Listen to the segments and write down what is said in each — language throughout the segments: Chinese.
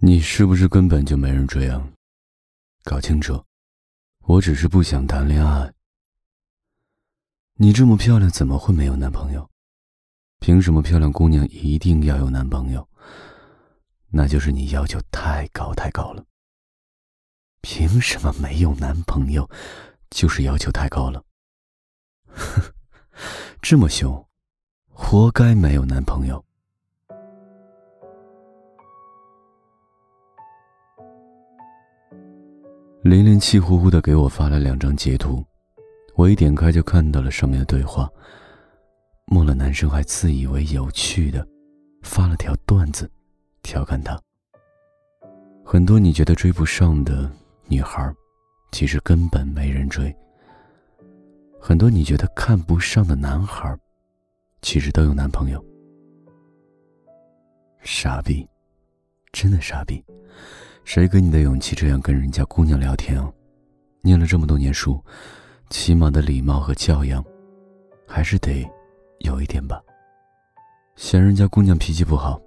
你是不是根本就没人追啊？搞清楚，我只是不想谈恋爱。你这么漂亮，怎么会没有男朋友？凭什么漂亮姑娘一定要有男朋友？那就是你要求太高太高了。凭什么没有男朋友，就是要求太高了？哼，这么凶，活该没有男朋友。琳琳气呼呼的给我发了两张截图，我一点开就看到了上面的对话。末了，男生还自以为有趣的发了条段子，调侃他。很多你觉得追不上的女孩，其实根本没人追。很多你觉得看不上的男孩，其实都有男朋友。傻逼，真的傻逼。谁给你的勇气这样跟人家姑娘聊天啊？念了这么多年书，起码的礼貌和教养，还是得有一点吧。嫌人家姑娘脾气不好，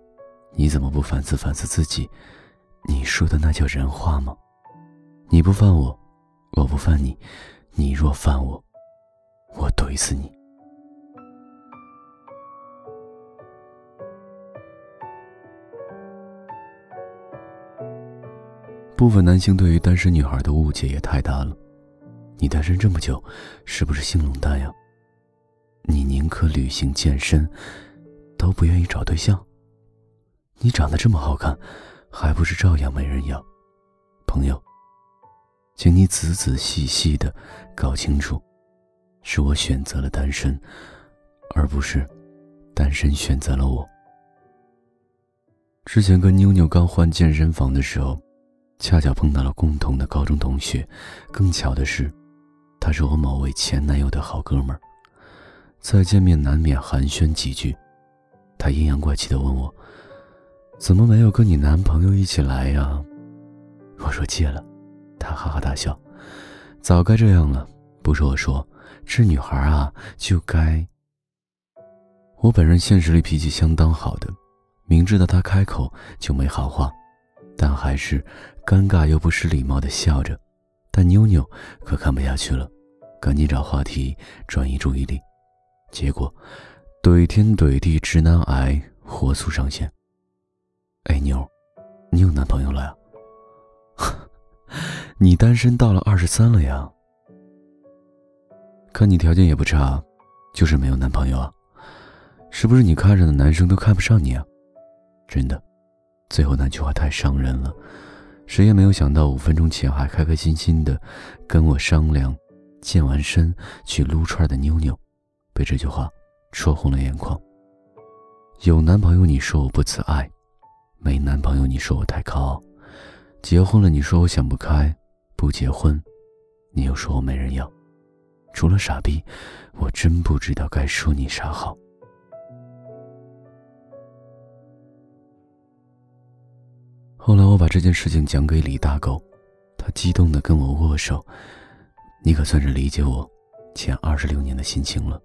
你怎么不反思反思自己？你说的那叫人话吗？你不犯我，我不犯你，你若犯我，我怼死你。部分男性对于单身女孩的误解也太大了。你单身这么久，是不是性冷淡呀？你宁可旅行健身，都不愿意找对象。你长得这么好看，还不是照样没人要？朋友，请你仔仔细细的搞清楚，是我选择了单身，而不是单身选择了我。之前跟妞妞刚换健身房的时候。恰巧碰到了共同的高中同学，更巧的是，他是我某位前男友的好哥们儿。再见面难免寒暄几句，他阴阳怪气的问我：“怎么没有跟你男朋友一起来呀？”我说：“戒了。”他哈哈大笑：“早该这样了。”不是我说，这女孩啊，就该。我本人现实里脾气相当好的，明知道他开口就没好话。但还是尴尬又不失礼貌的笑着，但妞妞可看不下去了，赶紧找话题转移注意力，结果怼天怼地直男癌火速上线。哎妞，你有男朋友了呀？你单身到了二十三了呀？看你条件也不差，就是没有男朋友啊？是不是你看上的男生都看不上你啊？真的。最后那句话太伤人了，谁也没有想到，五分钟前还开开心心的跟我商量，健完身去撸串的妞妞，被这句话戳红了眼眶。有男朋友你说我不自爱，没男朋友你说我太高傲，结婚了你说我想不开，不结婚，你又说我没人要。除了傻逼，我真不知道该说你啥好。后来我把这件事情讲给李大狗，他激动的跟我握手。你可算是理解我前二十六年的心情了。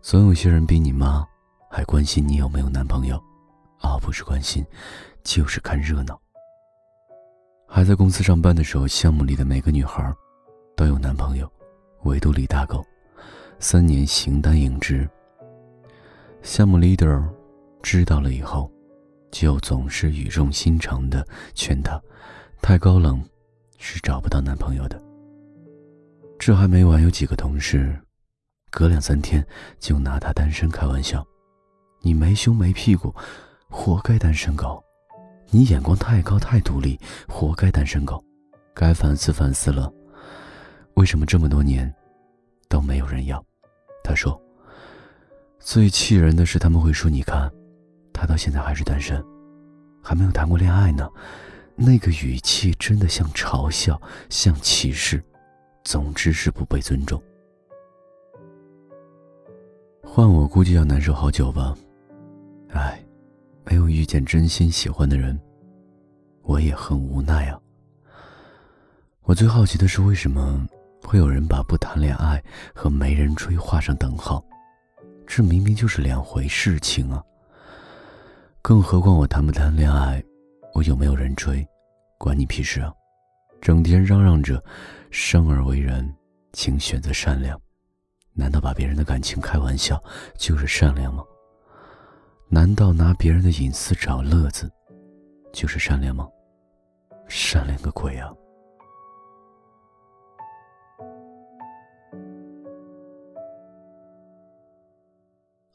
总有些人比你妈还关心你有没有男朋友，啊，不是关心，就是看热闹。还在公司上班的时候，项目里的每个女孩都有男朋友，唯独李大狗，三年形单影只。项目 leader 知道了以后。就总是语重心长的劝他，太高冷，是找不到男朋友的。这还没完，有几个同事，隔两三天就拿他单身开玩笑。你没胸没屁股，活该单身狗；你眼光太高太独立，活该单身狗。该反思反思了，为什么这么多年都没有人要？他说，最气人的是他们会说，你看。他到现在还是单身，还没有谈过恋爱呢，那个语气真的像嘲笑，像歧视，总之是不被尊重。换我估计要难受好久吧。唉，没有遇见真心喜欢的人，我也很无奈啊。我最好奇的是，为什么会有人把不谈恋爱和没人追画上等号？这明明就是两回事情啊。更何况，我谈不谈恋爱，我有没有人追，管你屁事啊！整天嚷嚷着生而为人，请选择善良，难道把别人的感情开玩笑就是善良吗？难道拿别人的隐私找乐子就是善良吗？善良个鬼啊！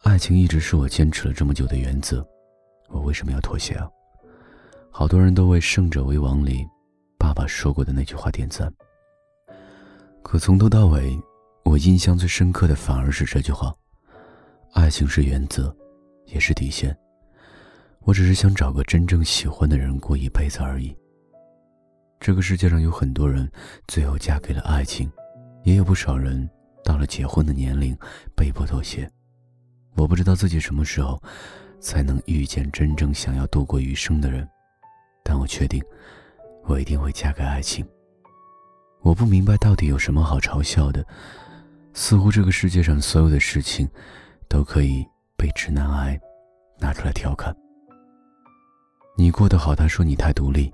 爱情一直是我坚持了这么久的原则，我为什么要妥协啊？好多人都为《胜者为王》里爸爸说过的那句话点赞，可从头到尾，我印象最深刻的反而是这句话：爱情是原则，也是底线。我只是想找个真正喜欢的人过一辈子而已。这个世界上有很多人最后嫁给了爱情，也有不少人到了结婚的年龄被迫妥协。我不知道自己什么时候才能遇见真正想要度过余生的人。但我确定，我一定会嫁给爱情。我不明白到底有什么好嘲笑的，似乎这个世界上所有的事情，都可以被直男癌拿出来调侃。你过得好，他说你太独立；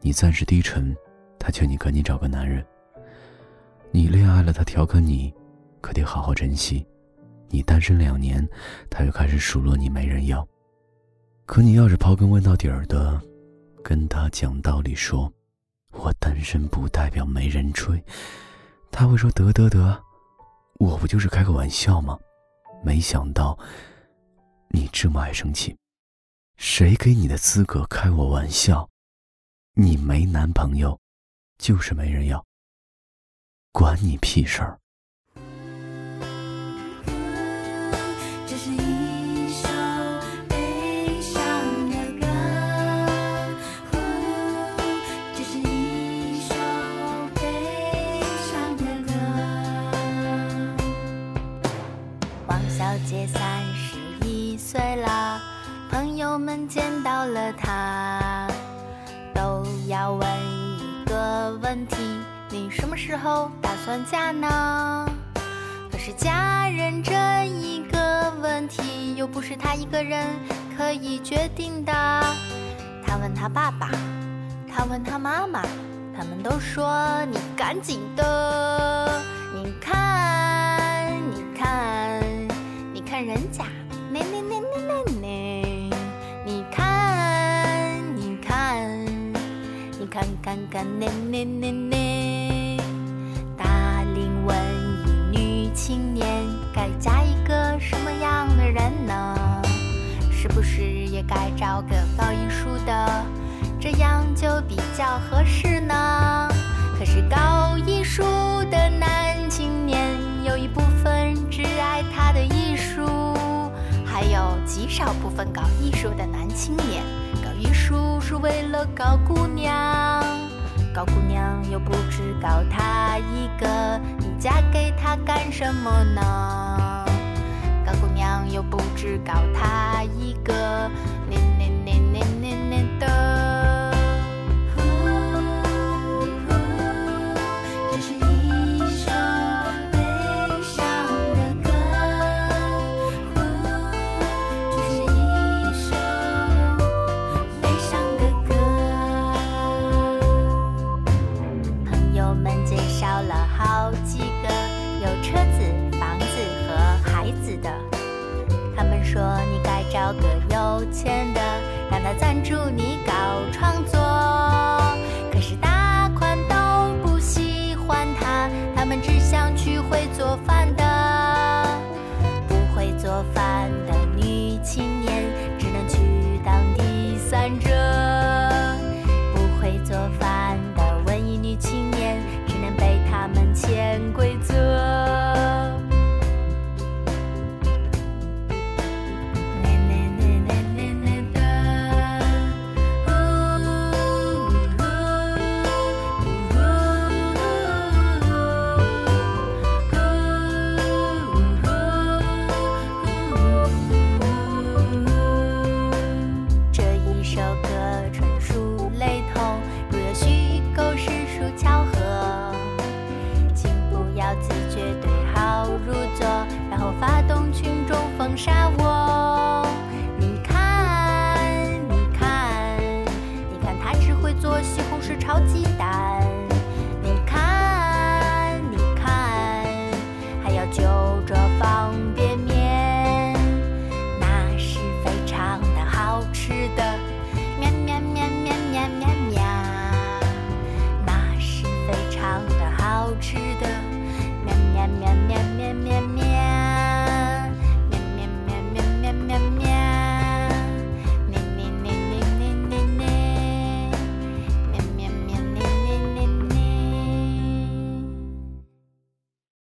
你暂时低沉，他劝你赶紧找个男人。你恋爱了，他调侃你，可得好好珍惜；你单身两年，他又开始数落你没人要。可你要是刨根问到底儿的。跟他讲道理，说我单身不代表没人追，他会说得得得，我不就是开个玩笑吗？没想到你这么爱生气，谁给你的资格开我玩笑？你没男朋友，就是没人要，管你屁事儿。问题：你什么时候打算嫁呢？可是嫁人这一个问题，又不是他一个人可以决定的。他问他爸爸，他问他妈妈，他们都说你赶紧的。看看，那那那那，大龄文艺女青年该嫁一个什么样的人呢？是不是也该找个搞艺术的，这样就比较合适呢？可是搞艺术的男青年有一部分只爱他的艺术，还有极少部分搞艺术的男青年。搞艺术是为了搞姑娘，搞姑娘又不只搞他一个，你嫁给他干什么呢？高姑娘又不只搞他一个，有钱的让他赞助你搞创